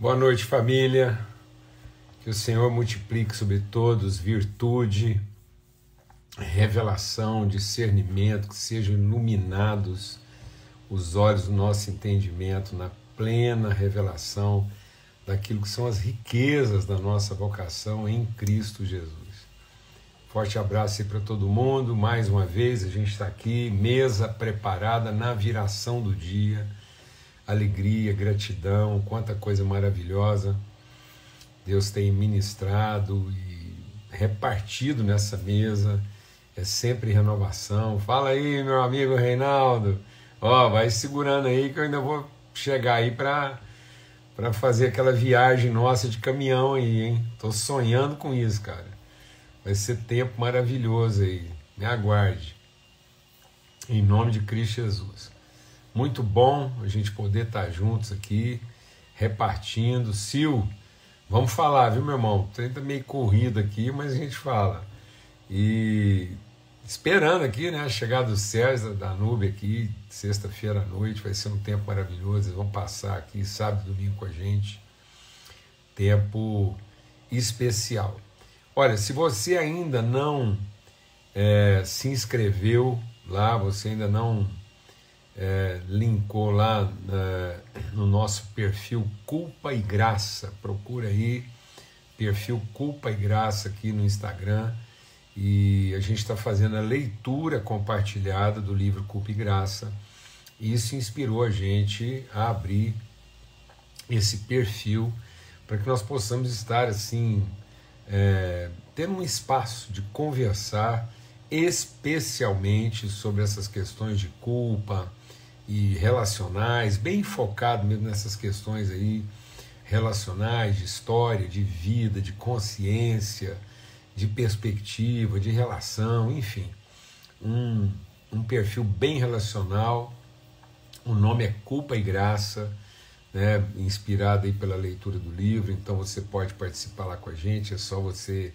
Boa noite, família. Que o Senhor multiplique sobre todos virtude, revelação, discernimento, que sejam iluminados os olhos do nosso entendimento na plena revelação daquilo que são as riquezas da nossa vocação em Cristo Jesus. Forte abraço aí para todo mundo. Mais uma vez a gente está aqui, mesa preparada na viração do dia alegria, gratidão, quanta coisa maravilhosa Deus tem ministrado e repartido nessa mesa. É sempre renovação. Fala aí, meu amigo Reinaldo. Ó, vai segurando aí que eu ainda vou chegar aí para para fazer aquela viagem nossa de caminhão aí, hein? Tô sonhando com isso, cara. Vai ser tempo maravilhoso aí. Me aguarde. Em nome de Cristo Jesus. Muito bom a gente poder estar juntos aqui, repartindo. Sil, vamos falar, viu, meu irmão? Trem tá meio corrido aqui, mas a gente fala. E esperando aqui, né, a chegada dos céus da nuvem aqui, sexta-feira à noite, vai ser um tempo maravilhoso. Eles vão passar aqui sábado e domingo com a gente. Tempo especial. Olha, se você ainda não é, se inscreveu lá, você ainda não é, linkou lá é, no nosso perfil Culpa e Graça. Procura aí, perfil Culpa e Graça aqui no Instagram. E a gente está fazendo a leitura compartilhada do livro Culpa e Graça. E isso inspirou a gente a abrir esse perfil para que nós possamos estar assim, é, tendo um espaço de conversar especialmente sobre essas questões de culpa, e relacionais, bem focado mesmo nessas questões aí relacionais, de história, de vida, de consciência, de perspectiva, de relação, enfim. Um, um perfil bem relacional. O nome é Culpa e Graça, né, inspirado aí pela leitura do livro, então você pode participar lá com a gente, é só você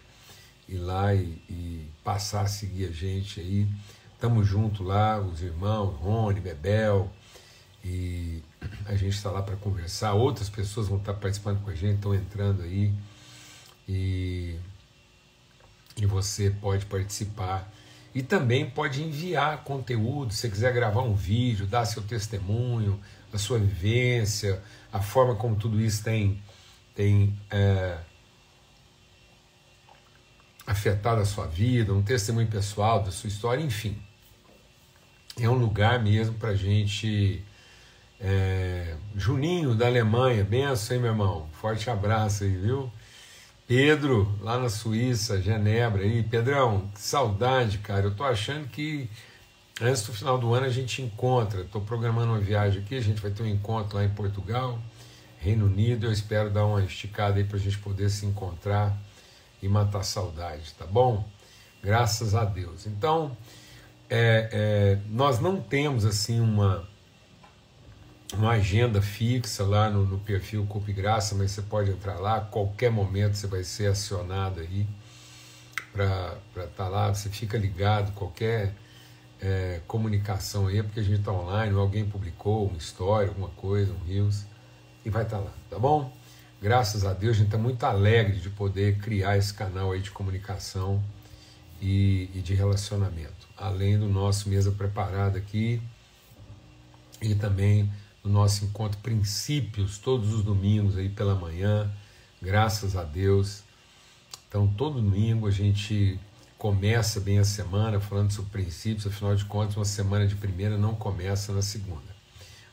ir lá e, e passar a seguir a gente aí. Estamos junto lá, os irmãos, Rony, Bebel, e a gente está lá para conversar. Outras pessoas vão estar participando com a gente, estão entrando aí. E, e você pode participar. E também pode enviar conteúdo, se você quiser gravar um vídeo, dar seu testemunho, a sua vivência, a forma como tudo isso tem, tem é, afetado a sua vida, um testemunho pessoal da sua história, enfim é um lugar mesmo para gente. É, Juninho da Alemanha, benção, hein, meu irmão? Forte abraço aí, viu? Pedro, lá na Suíça, Genebra aí. Pedrão, que saudade, cara. Eu tô achando que antes do final do ano a gente encontra. Tô programando uma viagem aqui, a gente vai ter um encontro lá em Portugal, Reino Unido. Eu espero dar uma esticada aí para a gente poder se encontrar e matar saudade, tá bom? Graças a Deus. Então, é, é, nós não temos assim uma, uma agenda fixa lá no, no perfil Culpa e Graça, mas você pode entrar lá, qualquer momento você vai ser acionado aí para estar tá lá, você fica ligado, qualquer é, comunicação aí, porque a gente está online, alguém publicou uma história, alguma coisa, um Rios, e vai estar tá lá, tá bom? Graças a Deus, a gente está muito alegre de poder criar esse canal aí de comunicação e, e de relacionamento além do nosso mesa preparada aqui e também do nosso encontro princípios todos os domingos aí pela manhã, graças a Deus. Então todo domingo a gente começa bem a semana falando sobre princípios, afinal de contas uma semana de primeira não começa na segunda.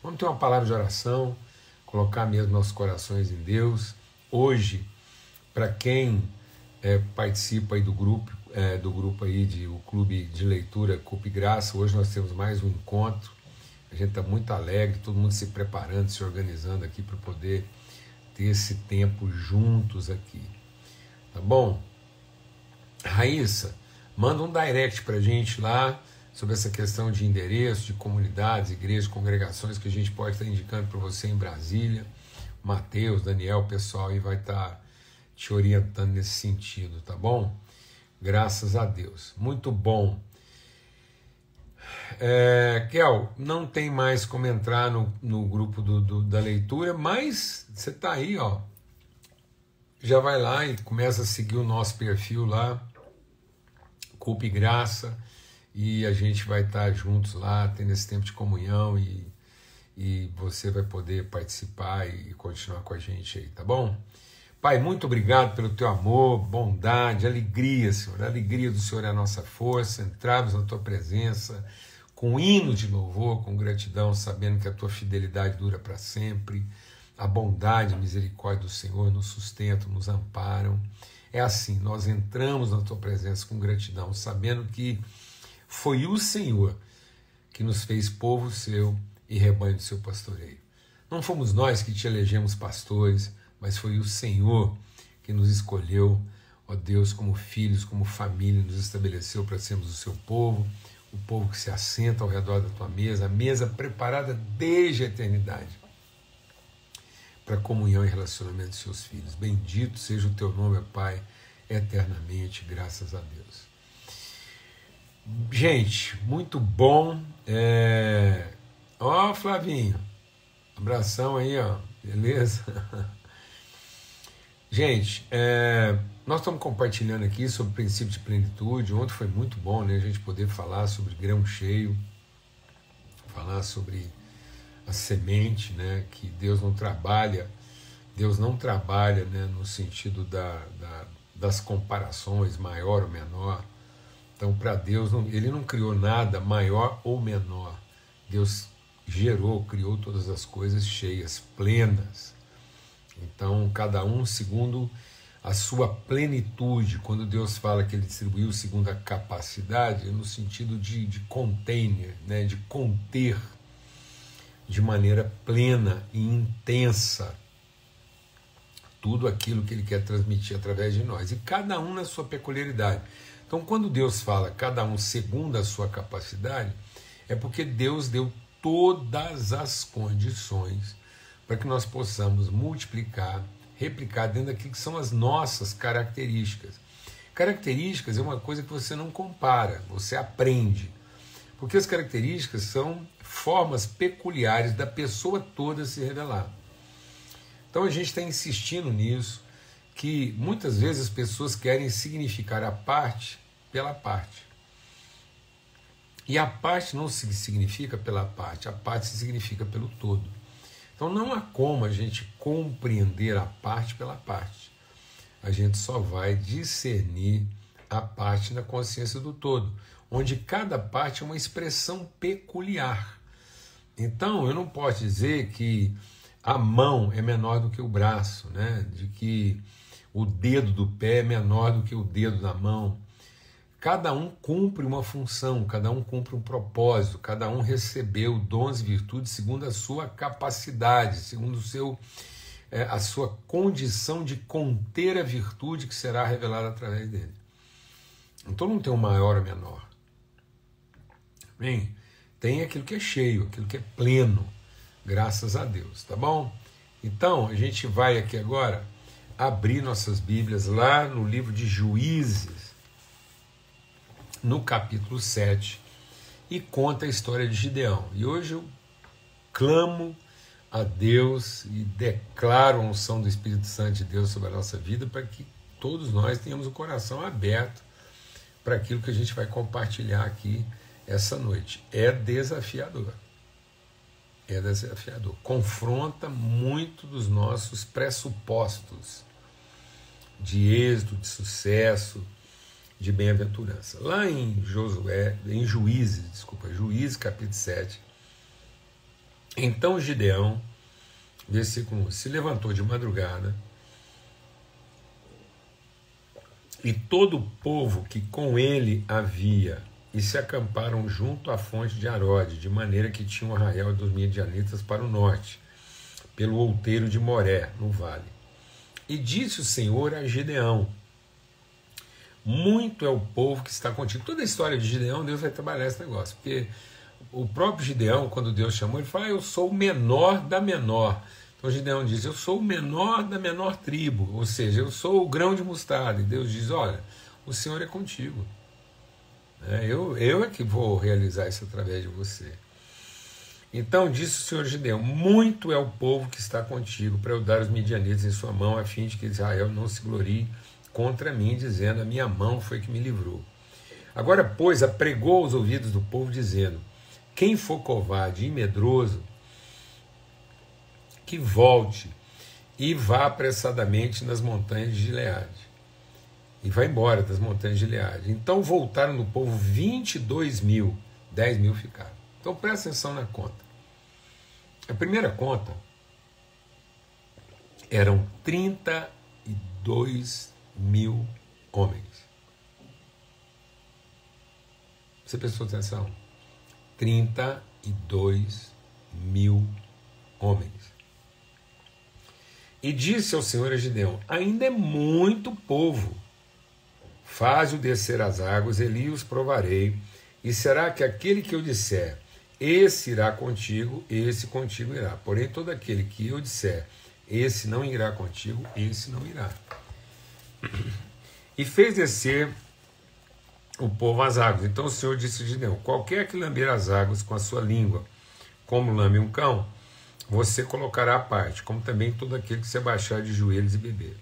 Vamos ter uma palavra de oração, colocar mesmo nossos corações em Deus. Hoje, para quem é, participa aí do grupo é, do grupo aí de o clube de leitura Cup Graça. Hoje nós temos mais um encontro. A gente está muito alegre, todo mundo se preparando, se organizando aqui para poder ter esse tempo juntos aqui. Tá bom? Raíssa, manda um direct para a gente lá sobre essa questão de endereço, de comunidades, igrejas, congregações que a gente pode estar indicando para você em Brasília. Mateus, Daniel, pessoal aí vai estar tá te orientando nesse sentido, tá bom? Graças a Deus. Muito bom. É, Kel, não tem mais como entrar no, no grupo do, do da leitura, mas você está aí, ó. Já vai lá e começa a seguir o nosso perfil lá, Culpa e Graça, e a gente vai estar tá juntos lá, tendo esse tempo de comunhão e, e você vai poder participar e continuar com a gente aí, tá bom? Pai, muito obrigado pelo teu amor, bondade, alegria, Senhor. A alegria do Senhor é a nossa força. Entramos na tua presença com hinos de louvor, com gratidão, sabendo que a tua fidelidade dura para sempre. A bondade a misericórdia do Senhor nos sustentam, nos amparam. É assim, nós entramos na tua presença com gratidão, sabendo que foi o Senhor que nos fez povo seu e rebanho do seu pastoreio. Não fomos nós que te elegemos pastores, mas foi o Senhor que nos escolheu, ó Deus, como filhos, como família, nos estabeleceu para sermos o seu povo, o povo que se assenta ao redor da tua mesa, a mesa preparada desde a eternidade para comunhão e relacionamento dos seus filhos. Bendito seja o teu nome, Pai, eternamente, graças a Deus. Gente, muito bom. É... Ó, Flavinho, abração aí, ó, beleza? Gente, é, nós estamos compartilhando aqui sobre o princípio de plenitude. Ontem foi muito bom né, a gente poder falar sobre grão cheio, falar sobre a semente, né, que Deus não trabalha, Deus não trabalha né, no sentido da, da, das comparações, maior ou menor. Então, para Deus, não, Ele não criou nada maior ou menor. Deus gerou, criou todas as coisas cheias, plenas. Então, cada um segundo a sua plenitude. Quando Deus fala que ele distribuiu segundo a capacidade, é no sentido de, de container, né, de conter de maneira plena e intensa tudo aquilo que ele quer transmitir através de nós. E cada um na sua peculiaridade. Então, quando Deus fala cada um segundo a sua capacidade, é porque Deus deu todas as condições para que nós possamos multiplicar, replicar dentro daquilo que são as nossas características. Características é uma coisa que você não compara, você aprende. Porque as características são formas peculiares da pessoa toda se revelar. Então a gente está insistindo nisso, que muitas vezes as pessoas querem significar a parte pela parte. E a parte não se significa pela parte, a parte se significa pelo todo. Então não há como a gente compreender a parte pela parte. A gente só vai discernir a parte na consciência do todo, onde cada parte é uma expressão peculiar. Então eu não posso dizer que a mão é menor do que o braço, né? de que o dedo do pé é menor do que o dedo da mão. Cada um cumpre uma função, cada um cumpre um propósito, cada um recebeu dons e virtudes segundo a sua capacidade, segundo o seu, é, a sua condição de conter a virtude que será revelada através dele. Então não tem um maior ou menor. Bem, tem aquilo que é cheio, aquilo que é pleno, graças a Deus, tá bom? Então a gente vai aqui agora abrir nossas Bíblias lá no livro de Juízes no capítulo 7 e conta a história de Gideão. E hoje eu clamo a Deus e declaro a unção do Espírito Santo de Deus sobre a nossa vida para que todos nós tenhamos o coração aberto para aquilo que a gente vai compartilhar aqui essa noite. É desafiador. É desafiador. Confronta muito dos nossos pressupostos de êxito, de sucesso, de bem-aventurança. Lá em Josué, em Juízes, desculpa, Juízes capítulo 7. Então Gideão, versículo 1, se levantou de madrugada e todo o povo que com ele havia e se acamparam junto à fonte de Arode, de maneira que tinham um arraial dos midianitas para o norte, pelo outeiro de Moré, no vale. E disse o Senhor a Gideão: muito é o povo que está contigo. Toda a história de Gideão, Deus vai trabalhar esse negócio. Porque o próprio Gideão, quando Deus chamou, ele fala: ah, Eu sou o menor da menor. Então Gideão diz: Eu sou o menor da menor tribo. Ou seja, eu sou o grão de mostarda. E Deus diz: Olha, o Senhor é contigo. Né? Eu, eu é que vou realizar isso através de você. Então disse o Senhor Gideão: Muito é o povo que está contigo para eu dar os midianitas em sua mão, a fim de que Israel não se glorie contra mim, dizendo: A minha mão foi que me livrou. Agora, pois, apregou os ouvidos do povo, dizendo: Quem for covarde e medroso, que volte e vá apressadamente nas montanhas de Gileade. E vai embora das montanhas de Gileade. Então voltaram no povo 22 mil, 10 mil ficaram. Então presta atenção na conta. A primeira conta eram 32 mil homens. Você prestou atenção? 32 mil homens. E disse ao Senhor a Gideão: Ainda é muito povo. Faze-o descer as águas, ali os provarei. E será que aquele que eu disser, esse irá contigo, esse contigo irá. Porém, todo aquele que eu disser, esse não irá contigo, esse não irá. E fez descer o povo às águas. Então o Senhor disse a Gideão: Qualquer que lamber as águas com a sua língua, como lambe um cão, você colocará à parte, como também todo aquele que se abaixar de joelhos e beber.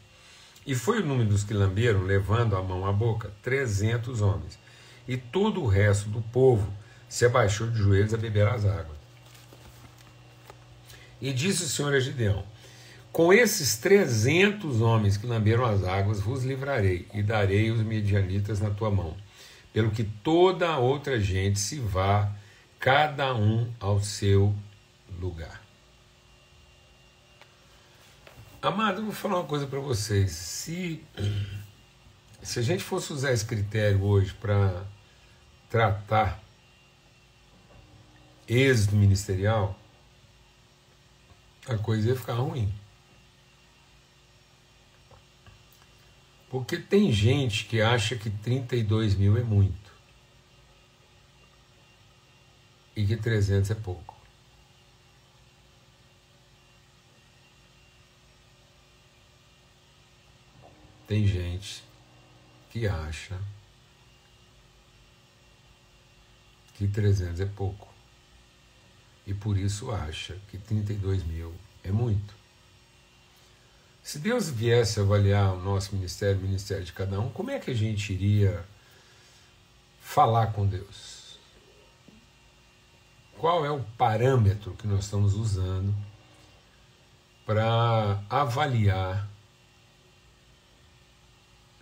E foi o número dos que lamberam, levando a mão à boca, trezentos homens. E todo o resto do povo se abaixou de joelhos a beber as águas. E disse o Senhor a Gideão: Com esses trezentos homens que lamberam as águas, vos livrarei e darei os medianitas na tua mão, pelo que toda outra gente se vá, cada um ao seu lugar. Amado, eu vou falar uma coisa para vocês. Se, se a gente fosse usar esse critério hoje para tratar êxito ministerial, a coisa ia ficar ruim. Porque tem gente que acha que 32 mil é muito e que 300 é pouco. Tem gente que acha que 300 é pouco e por isso acha que 32 mil é muito. Se Deus viesse avaliar o nosso ministério, o ministério de cada um, como é que a gente iria falar com Deus? Qual é o parâmetro que nós estamos usando para avaliar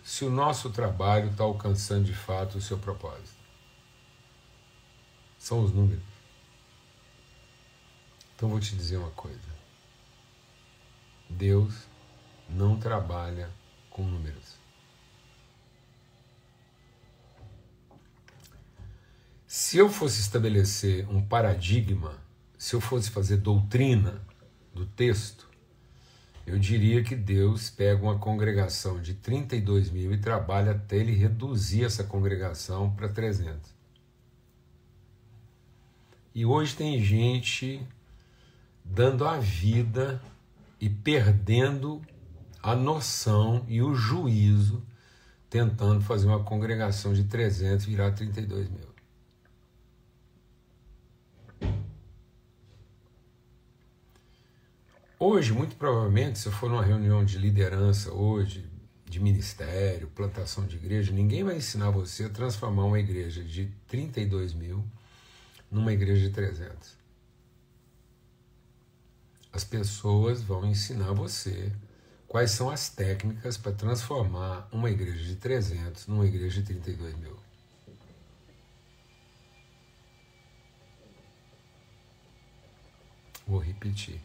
se o nosso trabalho está alcançando de fato o seu propósito? São os números. Então vou te dizer uma coisa. Deus não trabalha com números. Se eu fosse estabelecer um paradigma, se eu fosse fazer doutrina do texto, eu diria que Deus pega uma congregação de 32 mil e trabalha até ele reduzir essa congregação para 300. E hoje tem gente dando a vida e perdendo a noção e o juízo, tentando fazer uma congregação de 300 virar 32 mil. Hoje, muito provavelmente, se for numa reunião de liderança hoje, de ministério, plantação de igreja, ninguém vai ensinar você a transformar uma igreja de 32 mil numa igreja de 300 as pessoas vão ensinar você quais são as técnicas para transformar uma igreja de 300 numa igreja de 32 mil. Vou repetir.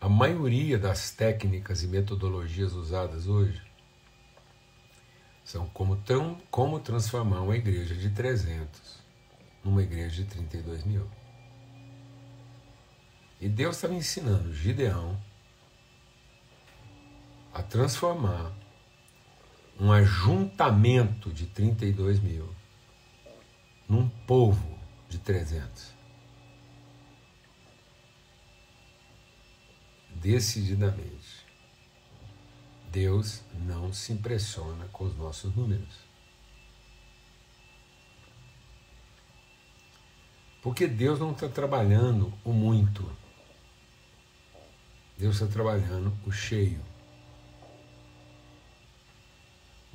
A maioria das técnicas e metodologias usadas hoje são como, como transformar uma igreja de 300 numa igreja de 32 mil. E Deus estava ensinando Gideão a transformar um ajuntamento de 32 mil num povo de 300. Decididamente, Deus não se impressiona com os nossos números. Porque Deus não está trabalhando o muito. Deus está trabalhando o cheio.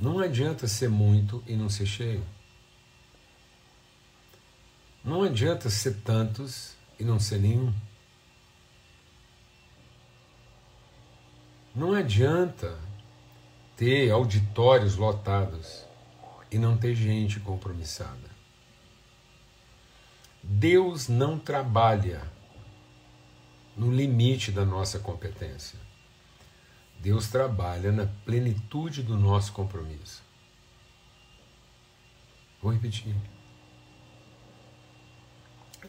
Não adianta ser muito e não ser cheio. Não adianta ser tantos e não ser nenhum. Não adianta ter auditórios lotados e não ter gente compromissada. Deus não trabalha no limite da nossa competência. Deus trabalha na plenitude do nosso compromisso. Vou repetir.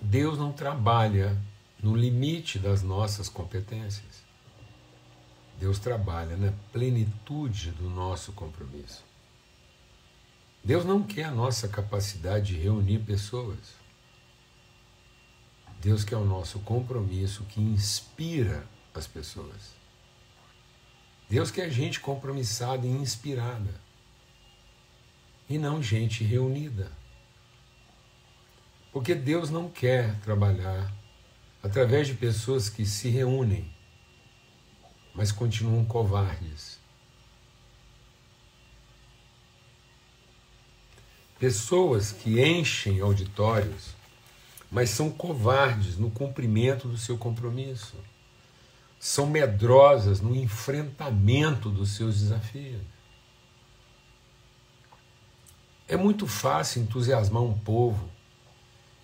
Deus não trabalha no limite das nossas competências. Deus trabalha na plenitude do nosso compromisso. Deus não quer a nossa capacidade de reunir pessoas. Deus quer o nosso compromisso que inspira as pessoas. Deus quer gente compromissada e inspirada. E não gente reunida. Porque Deus não quer trabalhar através de pessoas que se reúnem, mas continuam covardes. Pessoas que enchem auditórios, mas são covardes no cumprimento do seu compromisso são medrosas no enfrentamento dos seus desafios. É muito fácil entusiasmar um povo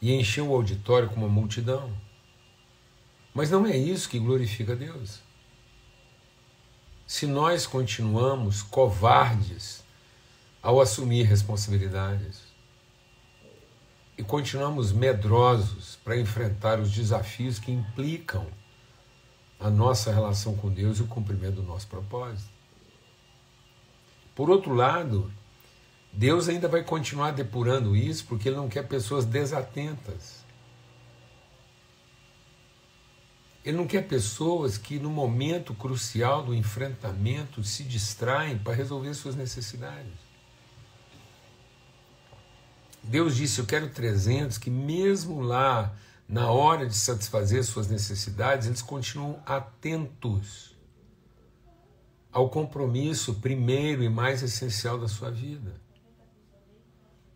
e encher o auditório com uma multidão. Mas não é isso que glorifica Deus. Se nós continuamos covardes ao assumir responsabilidades e continuamos medrosos para enfrentar os desafios que implicam a nossa relação com Deus e o cumprimento do nosso propósito. Por outro lado, Deus ainda vai continuar depurando isso porque Ele não quer pessoas desatentas. Ele não quer pessoas que, no momento crucial do enfrentamento, se distraem para resolver suas necessidades. Deus disse: Eu quero 300 que, mesmo lá na hora de satisfazer suas necessidades, eles continuam atentos ao compromisso primeiro e mais essencial da sua vida.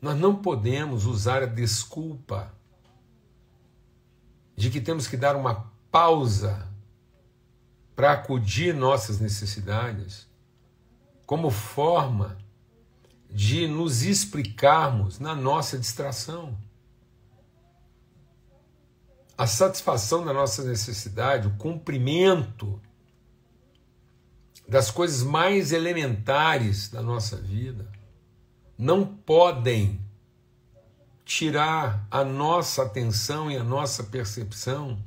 Nós não podemos usar a desculpa de que temos que dar uma pausa para acudir nossas necessidades como forma de nos explicarmos na nossa distração a satisfação da nossa necessidade, o cumprimento das coisas mais elementares da nossa vida, não podem tirar a nossa atenção e a nossa percepção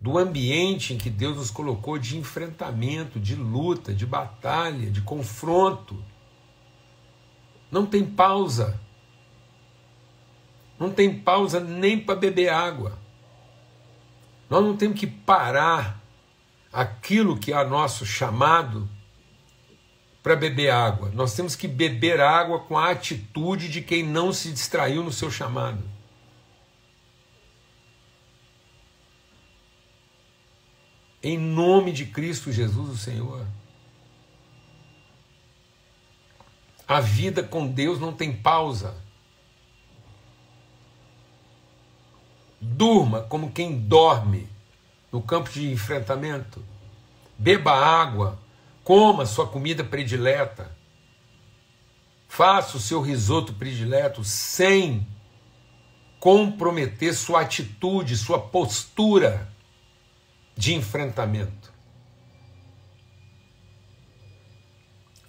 do ambiente em que Deus nos colocou de enfrentamento, de luta, de batalha, de confronto. Não tem pausa. Não tem pausa nem para beber água. Nós não temos que parar aquilo que é nosso chamado para beber água. Nós temos que beber água com a atitude de quem não se distraiu no seu chamado. Em nome de Cristo Jesus, o Senhor. A vida com Deus não tem pausa. Durma como quem dorme no campo de enfrentamento. Beba água, coma sua comida predileta. Faça o seu risoto predileto sem comprometer sua atitude, sua postura de enfrentamento,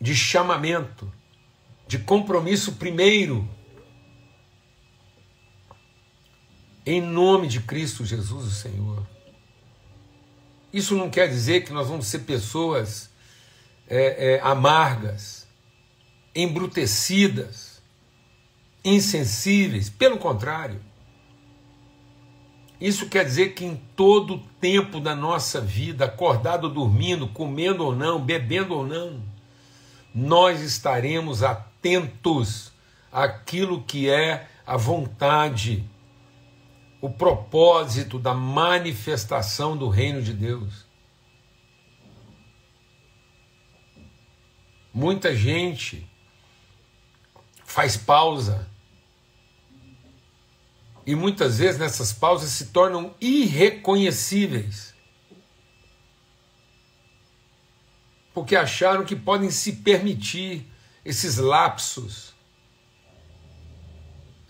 de chamamento, de compromisso primeiro Em nome de Cristo Jesus, o Senhor. Isso não quer dizer que nós vamos ser pessoas é, é, amargas, embrutecidas, insensíveis. Pelo contrário. Isso quer dizer que em todo o tempo da nossa vida, acordado ou dormindo, comendo ou não, bebendo ou não, nós estaremos atentos àquilo que é a vontade o propósito da manifestação do reino de Deus. Muita gente faz pausa. E muitas vezes nessas pausas se tornam irreconhecíveis. Porque acharam que podem se permitir esses lapsos,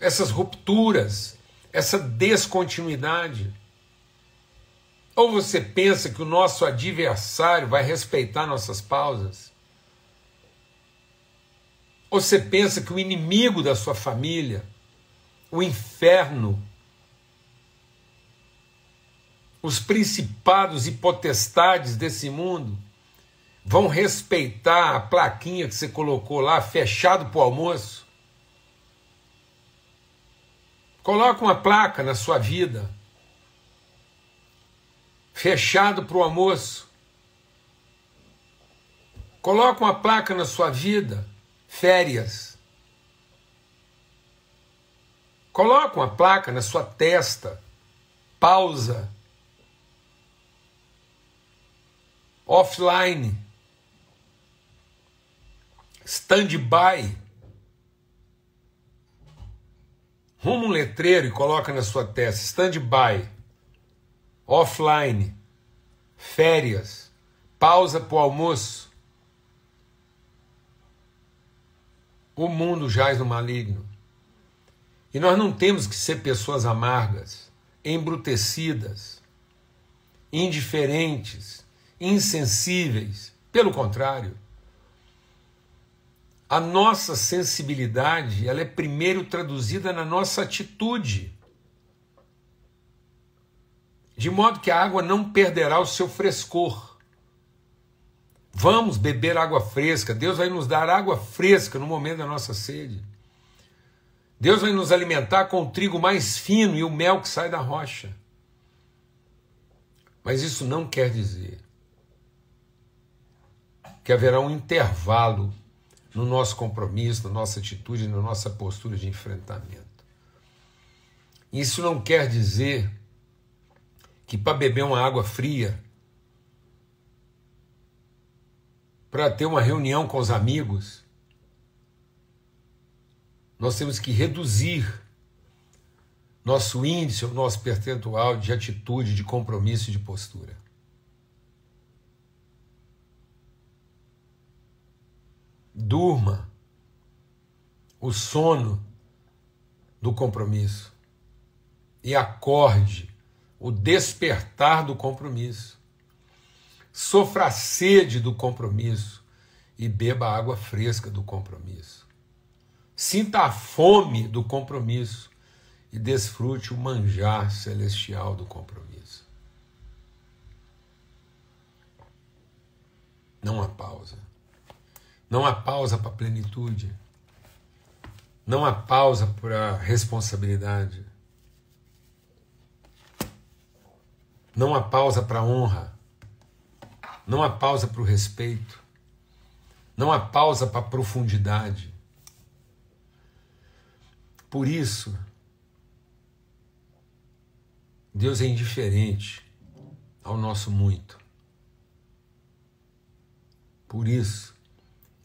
essas rupturas, essa descontinuidade. Ou você pensa que o nosso adversário vai respeitar nossas pausas? Ou você pensa que o inimigo da sua família, o inferno, os principados e potestades desse mundo vão respeitar a plaquinha que você colocou lá, fechado para o almoço? Coloca uma placa na sua vida, fechado para o almoço. Coloca uma placa na sua vida, férias. Coloca uma placa na sua testa, pausa. Offline. Stand-by. Ruma um letreiro e coloca na sua testa: stand-by. Offline. Férias. Pausa para o almoço. O mundo jaz no maligno. E nós não temos que ser pessoas amargas, embrutecidas, indiferentes, insensíveis. Pelo contrário, a nossa sensibilidade ela é primeiro traduzida na nossa atitude. De modo que a água não perderá o seu frescor. Vamos beber água fresca. Deus vai nos dar água fresca no momento da nossa sede. Deus vai nos alimentar com o trigo mais fino e o mel que sai da rocha. Mas isso não quer dizer que haverá um intervalo no nosso compromisso, na nossa atitude, na nossa postura de enfrentamento. Isso não quer dizer que para beber uma água fria para ter uma reunião com os amigos, nós temos que reduzir nosso índice, o nosso percentual de atitude, de compromisso e de postura. Durma o sono do compromisso e acorde o despertar do compromisso. Sofra a sede do compromisso e beba a água fresca do compromisso. Sinta a fome do compromisso e desfrute o manjar celestial do compromisso. Não há pausa. Não há pausa para plenitude. Não há pausa para a responsabilidade. Não há pausa para honra. Não há pausa para o respeito. Não há pausa para profundidade. Por isso, Deus é indiferente ao nosso muito. Por isso,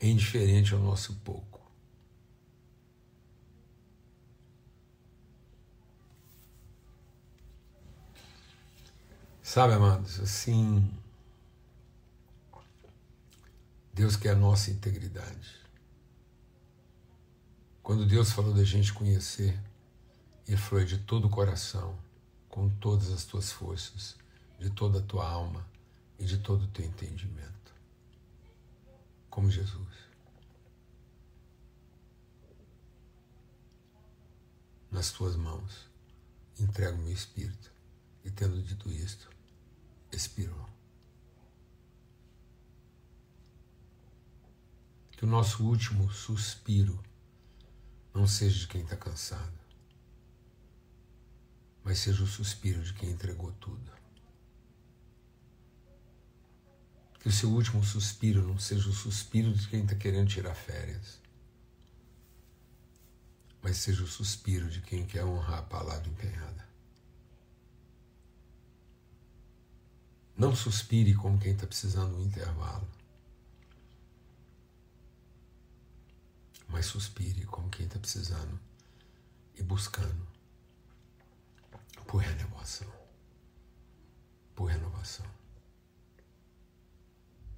é indiferente ao nosso pouco. Sabe, amados, assim, Deus quer a nossa integridade. Quando Deus falou da gente conhecer, Ele falou de todo o coração, com todas as tuas forças, de toda a tua alma e de todo o teu entendimento. Como Jesus. Nas tuas mãos entrego meu espírito. E tendo dito isto, expirou. Que o nosso último suspiro não seja de quem está cansado, mas seja o suspiro de quem entregou tudo. Que o seu último suspiro não seja o suspiro de quem está querendo tirar férias, mas seja o suspiro de quem quer honrar a palavra empenhada. Não suspire como quem está precisando de um intervalo, mas suspire como quem está precisando e buscando por renovação. Por renovação.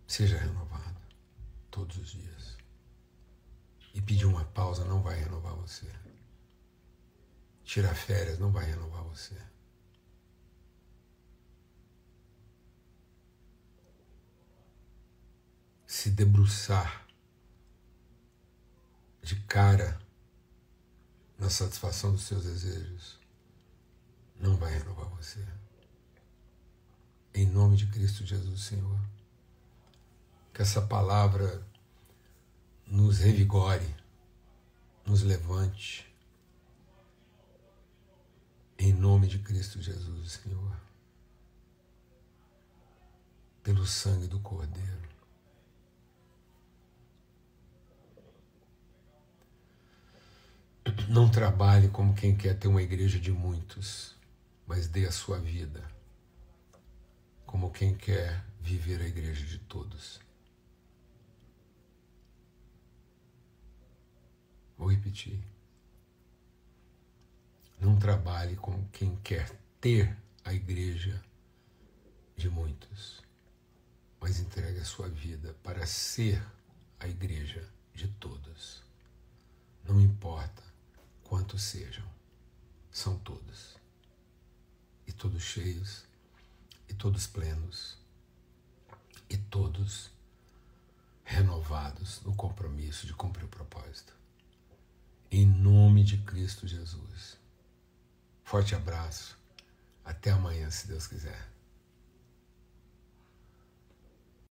Seja renovado todos os dias. E pedir uma pausa não vai renovar você. Tirar férias não vai renovar você. Se debruçar de cara na satisfação dos seus desejos não vai renovar você. Em nome de Cristo Jesus, Senhor. Que essa palavra nos revigore, nos levante. Em nome de Cristo Jesus, Senhor. Pelo sangue do Cordeiro. Não trabalhe como quem quer ter uma igreja de muitos, mas dê a sua vida como quem quer viver a igreja de todos. Vou repetir. Não trabalhe com quem quer ter a igreja de muitos, mas entregue a sua vida para ser a igreja de todos. Não importa quantos sejam, são todos. E todos cheios, e todos plenos, e todos renovados no compromisso de cumprir o propósito. Em nome de Cristo Jesus. Forte abraço. Até amanhã, se Deus quiser.